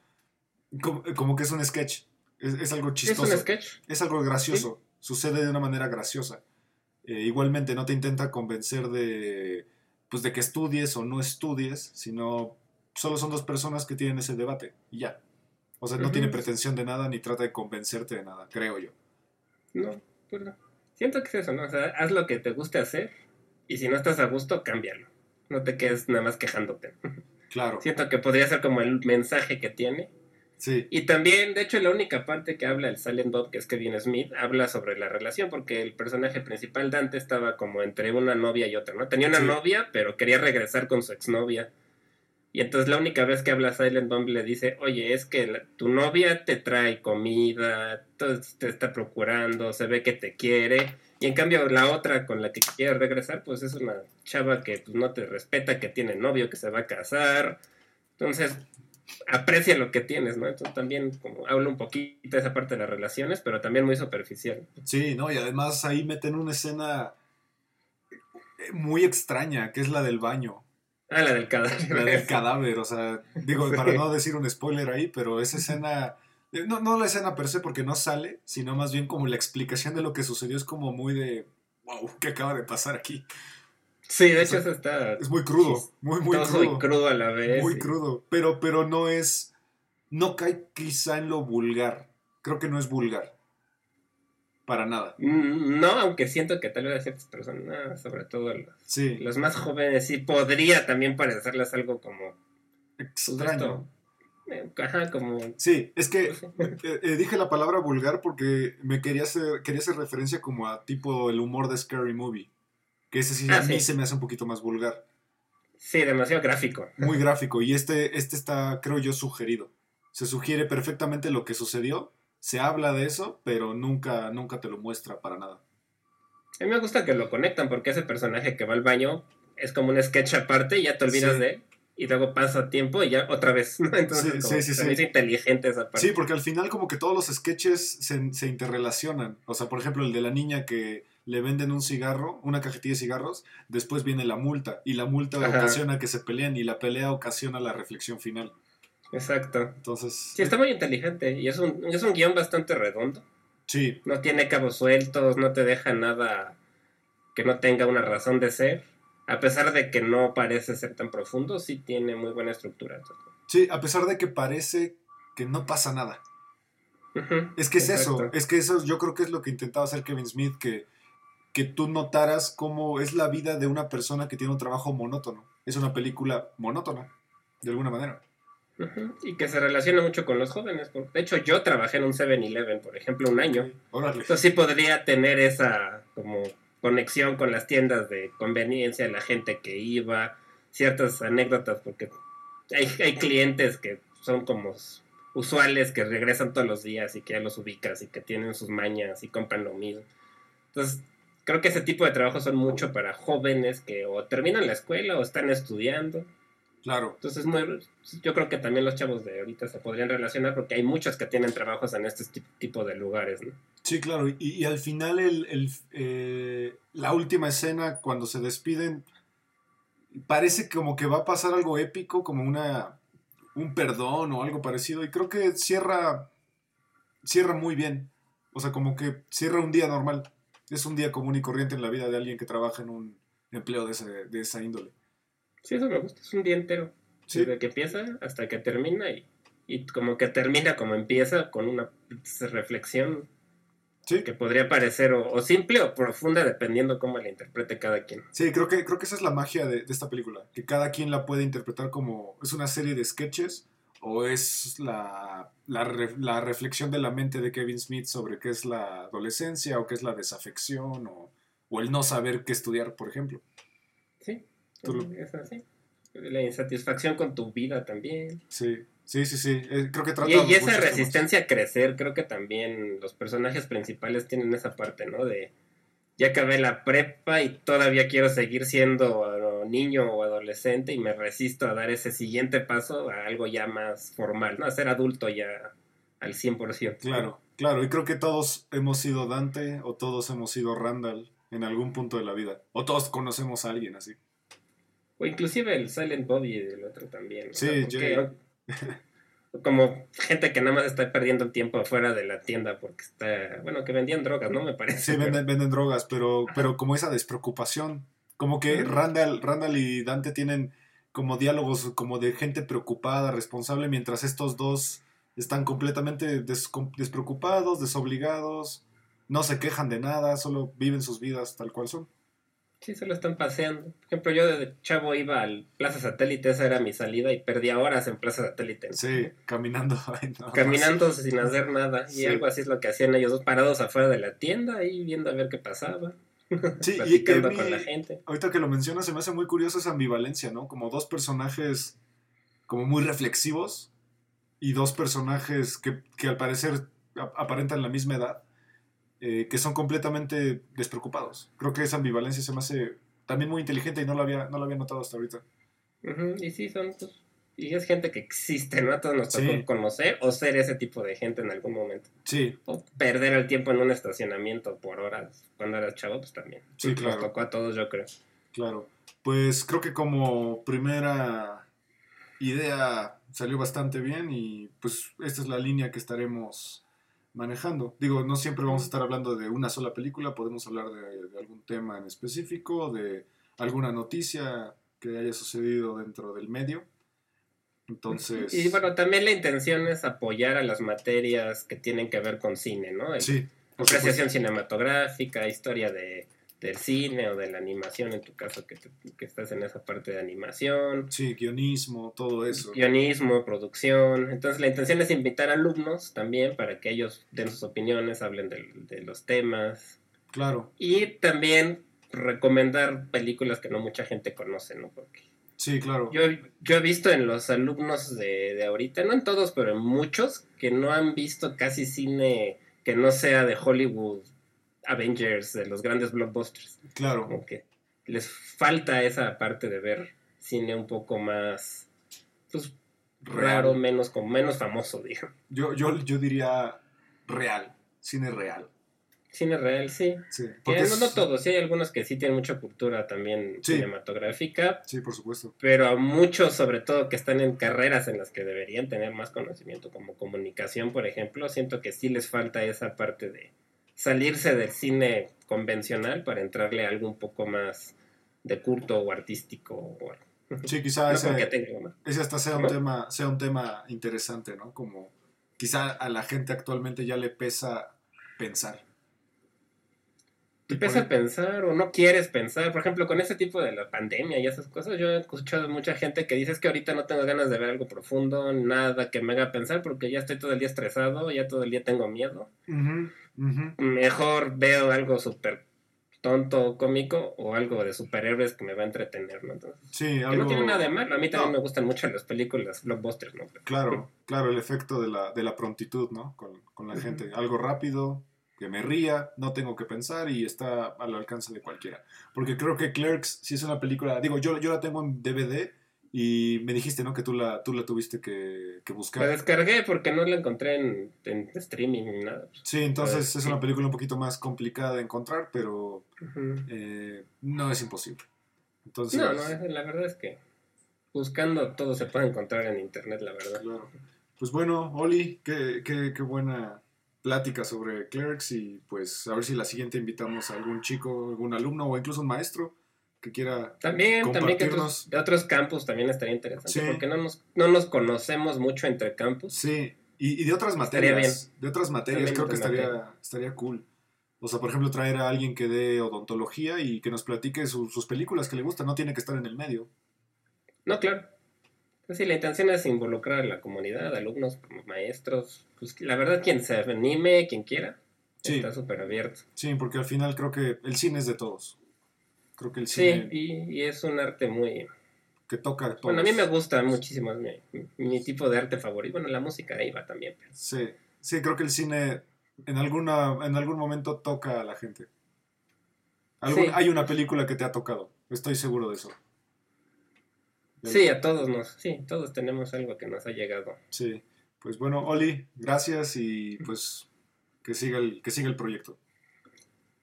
como, como que es un sketch. Es, es algo Es chistoso. un sketch. Es algo gracioso. Sucede de una manera graciosa. Eh, igualmente, no te intenta convencer de, pues, de que estudies o no estudies, sino solo son dos personas que tienen ese debate. Y ya. O sea, no tiene pretensión de nada ni trata de convencerte de nada, creo yo. No, pues no. Siento que es eso, ¿no? O sea, haz lo que te guste hacer y si no estás a gusto, cámbialo. No te quedes nada más quejándote. Claro. Siento que podría ser como el mensaje que tiene. Sí. Y también, de hecho, la única parte que habla el Silent Bob, que es Kevin Smith, habla sobre la relación, porque el personaje principal, Dante, estaba como entre una novia y otra, ¿no? Tenía una Sí. novia, pero quería regresar con su exnovia. Y entonces la única vez que habla Silent Bob le dice, oye, es que la- tu novia te trae comida, te está procurando, se ve que te quiere. Y en cambio la otra con la que quiere regresar, pues es una chava que pues, no te respeta, que tiene novio, que se va a casar. Entonces, aprecia lo que tienes, ¿no? Entonces también como habla un poquito de esa parte de las relaciones, pero también muy superficial. Sí, no, y además ahí meten una escena eh, muy extraña, que es la del baño, Ah, la del cadáver. la del cadáver, o sea, digo, para no decir un spoiler ahí, pero esa escena, eh, no, no la escena per se porque no sale, sino más bien como la explicación de lo que sucedió es como muy de, wow, ¿qué acaba de pasar aquí? Sí, de hecho eso está Es muy crudo, muy, muy crudo. y crudo a la vez. Muy y- crudo, pero, pero no es, no cae quizá en lo vulgar, creo que no es vulgar, para nada, Mm, No, aunque siento que tal vez a ciertas personas, sobre todo los, sí, los más jóvenes, sí podría también parecerles algo como... pues, extraño. eh, Ajá, como... Sí, es que pues, eh, eh, dije la palabra vulgar porque me quería hacer, quería hacer referencia como a tipo el humor de Scary Movie. Que ese sí Ah, a mí sí. se me hace un poquito más vulgar. Sí, demasiado gráfico. Muy gráfico. Y este, este está, creo yo, sugerido. Se sugiere perfectamente lo que sucedió. Se habla de eso, pero nunca, nunca te lo muestra para nada. A mí me gusta que lo conectan porque ese personaje que va al baño es como un sketch aparte y ya te olvidas Sí. de él. Y luego pasa tiempo y ya otra vez. ¿no? Entonces, Sí, como sí, sí, hizo inteligente esa parte. Sí, porque al final como que todos los sketches se, se interrelacionan. O sea, por ejemplo, el de la niña que le venden un cigarro, una cajetilla de cigarros, después viene la multa. Y la multa Ajá. ocasiona que se peleen y la pelea ocasiona la reflexión final. Exacto. Entonces, Sí, está muy inteligente y es un, es un guion bastante redondo. sí, No tiene cabos sueltos, no te deja nada que no tenga una razón de ser. A pesar de que no parece ser tan profundo, sí tiene muy buena estructura. sí, a pesar de que parece que no pasa nada. Es que es eso, es que eso yo creo que es lo que intentaba hacer Kevin Smith, que, que tú notaras cómo es la vida de una persona que tiene un trabajo monótono. Es una película monótona, de alguna manera. Y que se relaciona mucho con los jóvenes. De hecho, yo trabajé en un 7-Eleven, por ejemplo, un año. Órale. Entonces sí podría tener esa como conexión con las tiendas de conveniencia, la gente que iba, ciertas anécdotas, porque hay, hay clientes que son como usuales, que regresan todos los días y que ya los ubicas y que tienen sus mañas y compran lo mismo. Entonces, creo que ese tipo de trabajos son mucho para jóvenes que o terminan la escuela o están estudiando. Claro. Entonces, muy, yo creo que también los chavos de ahorita se podrían relacionar porque hay muchos que tienen trabajos en este ti- tipo de lugares, ¿no? Sí, claro. Y, y al final el, el, eh, la última escena, cuando se despiden, parece como que va a pasar algo épico, como una un perdón o algo parecido. Y creo que cierra, cierra muy bien. O sea, como que cierra un día normal. Es un día común y corriente en la vida de alguien que trabaja en un empleo de, ese- de esa índole. Sí, eso me gusta. Es un día entero. Sí. Desde que empieza hasta que termina y, y como que termina como empieza con una reflexión. Sí. Que podría parecer o, o simple o profunda dependiendo cómo la interprete cada quien. Sí, creo que, creo que esa es la magia de, de esta película, que cada quien la puede interpretar como es una serie de sketches o es la, la, la reflexión de la mente de Kevin Smith sobre qué es la adolescencia o qué es la desafección o, o el no saber qué estudiar, por ejemplo. Sí, lo- es así. La insatisfacción con tu vida también. Sí, sí, sí, sí. Eh, creo que Y, y esa temas. resistencia a crecer, creo que también los personajes principales tienen esa parte, ¿no? De ya acabé la prepa y todavía quiero seguir siendo niño o adolescente y me resisto a dar ese siguiente paso a algo ya más formal, ¿no? A ser adulto ya al 100%. Claro, claro. Y creo que todos hemos sido Dante o todos hemos sido Randall en algún punto de la vida. O todos conocemos a alguien así. O inclusive el Silent Bobby del otro también. ¿no? Sí, O sea, porque- como gente que nada más está perdiendo el tiempo afuera de la tienda porque está, bueno, que vendían drogas, ¿no? Me parece. Sí, venden, venden drogas, pero, pero como esa despreocupación. Como que. Randall, Randall y Dante tienen como diálogos como de gente preocupada, responsable, mientras estos dos están completamente despreocupados, desobligados, no se quejan de nada, solo viven sus vidas tal cual son. Sí, solo están paseando. Por ejemplo, yo de chavo iba al Plaza Satélite, esa era mi salida, y perdía horas en Plaza Satélite. Sí, caminando. ay, no, Caminando sin hacer nada. Y Sí. algo así es lo que hacían ellos dos parados afuera de la tienda y viendo a ver qué pasaba. Sí, y- platicando mí- con la gente. Ahorita que lo mencionas, se me hace muy curiosa esa ambivalencia, ¿no? Como dos personajes como muy reflexivos y dos personajes que, que al parecer ap- aparentan la misma edad, eh, que son completamente despreocupados. Creo que esa ambivalencia se me hace también muy inteligente y no la había, no la había notado hasta ahorita. Ujú, Y sí, son. pues, y es gente que existe, ¿no? A todos nos tocó Sí. conocer o ser ese tipo de gente en algún momento. Sí, O perder el tiempo en un estacionamiento por horas cuando eras chavo, pues también. Sí, Nos claro. tocó a todos, yo creo. claro. Pues creo que como primera idea salió bastante bien y pues esta es la línea que estaremos manejando. Digo, no siempre vamos a estar hablando de una sola película, podemos hablar de, de algún tema en específico, de alguna noticia que haya sucedido dentro del medio. Entonces, Y bueno, también la intención es apoyar a las materias que tienen que ver con cine, ¿no? El- sí, apreciación cinematográfica, historia de, del cine o de la animación, en tu caso que, te- que estás en esa parte de animación, Sí, guionismo, todo eso. guionismo, producción. Entonces la intención es invitar alumnos también para que ellos den sus opiniones, hablen de, los temas Claro, y también recomendar películas que no mucha gente conoce, ¿no? Porque sí, claro. yo, yo he visto en los alumnos de, de ahorita, no en todos, pero en muchos, que no han visto casi cine que no sea de Hollywood, Avengers, de los grandes blockbusters. Claro, Como que les falta esa parte de ver cine un poco más, pues, raro, real. menos, como menos famoso, digo. Yo, yo, yo diría real, cine real. Cine real, sí. Sí, Que porque no, no todos, sí hay algunos que sí tienen mucha cultura también Sí. cinematográfica, Sí, por supuesto. pero a muchos, sobre todo que están en carreras en las que deberían tener más conocimiento, como comunicación, por ejemplo, siento que sí les falta esa parte de salirse del cine convencional para entrarle a algo un poco más de culto o artístico. O. Sí, quizá No ese, tenga más. ese hasta sea un tema, sea un tema interesante, ¿no? Como quizá a la gente actualmente ya le pesa pensar. Te Y empieza a pensar o no quieres pensar. Por ejemplo, con ese tipo de la pandemia y esas cosas, yo he escuchado mucha gente que dice "Es que ahorita no tengo ganas de ver algo profundo, nada que me haga pensar porque ya estoy todo el día estresado, ya todo el día tengo miedo. Mejor veo algo súper tonto, cómico o algo de superhéroes que me va a entretener, ¿no? Entonces, Sí, que algo... no tiene nada de malo. A mí también No. me gustan mucho las películas blockbusters, ¿no? Claro, claro, el efecto de la, de la prontitud, ¿no? Con, con la gente. Algo rápido, que me ría, no tengo que pensar y está al alcance de cualquiera. Porque creo que Clerks sí es una película, digo, yo, yo la tengo en DVD y me dijiste, ¿no? Que tú la, tú la tuviste que, que La buscar. descargué porque no la encontré en, en streaming ni nada. Sí, entonces Pues, es sí. una película un poquito más complicada de encontrar, pero eh, no es imposible. Entonces, No, no, la verdad es que buscando todo se puede encontrar en internet, la verdad. claro. Pues bueno, Oli, qué, qué, qué buena plática sobre Clerks y pues a ver si la siguiente invitamos a algún chico, algún alumno o incluso un maestro que quiera... También, también que otros, de otros campus también estaría interesante, Sí. porque no nos, no nos conocemos mucho entre campus. Sí, y, y de otras materias. De otras materias También creo que estaría, estaría cool. O sea, por ejemplo, traer a alguien que dé odontología y que nos platique su- sus películas que le gustan, no tiene que estar en el medio. No, claro. Pues sí, la intención es involucrar a la comunidad, alumnos, maestros. Pues la verdad, quien se anime, quien quiera, Sí. está súper abierto. Sí, porque al final creo que el cine es de todos. Creo que el Sí, cine y, y es un arte muy... que toca a todos. Bueno, a mí me gusta muchísimo, es mi, mi tipo de arte favorito. Bueno, la música ahí va también. pero- Sí, sí, creo que el cine en, alguna, en algún momento toca a la gente. Algún- Sí. Hay una película que te ha tocado, estoy seguro de eso. Sí, a todos nos... Sí, todos tenemos algo que nos ha llegado. Sí, pues bueno, Oli, gracias y pues que siga el, que siga el proyecto.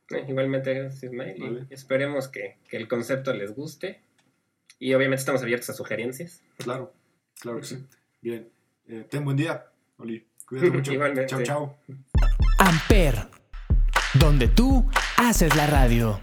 Eh, igualmente, gracias, Ismael. y Vale. esperemos que, que el concepto les guste. Y obviamente estamos abiertos a sugerencias. Claro, claro que sí. Bien, eh, ten buen día, Oli. Cuídate mucho. Igualmente. Chao, chao. Amper, donde tú haces la radio.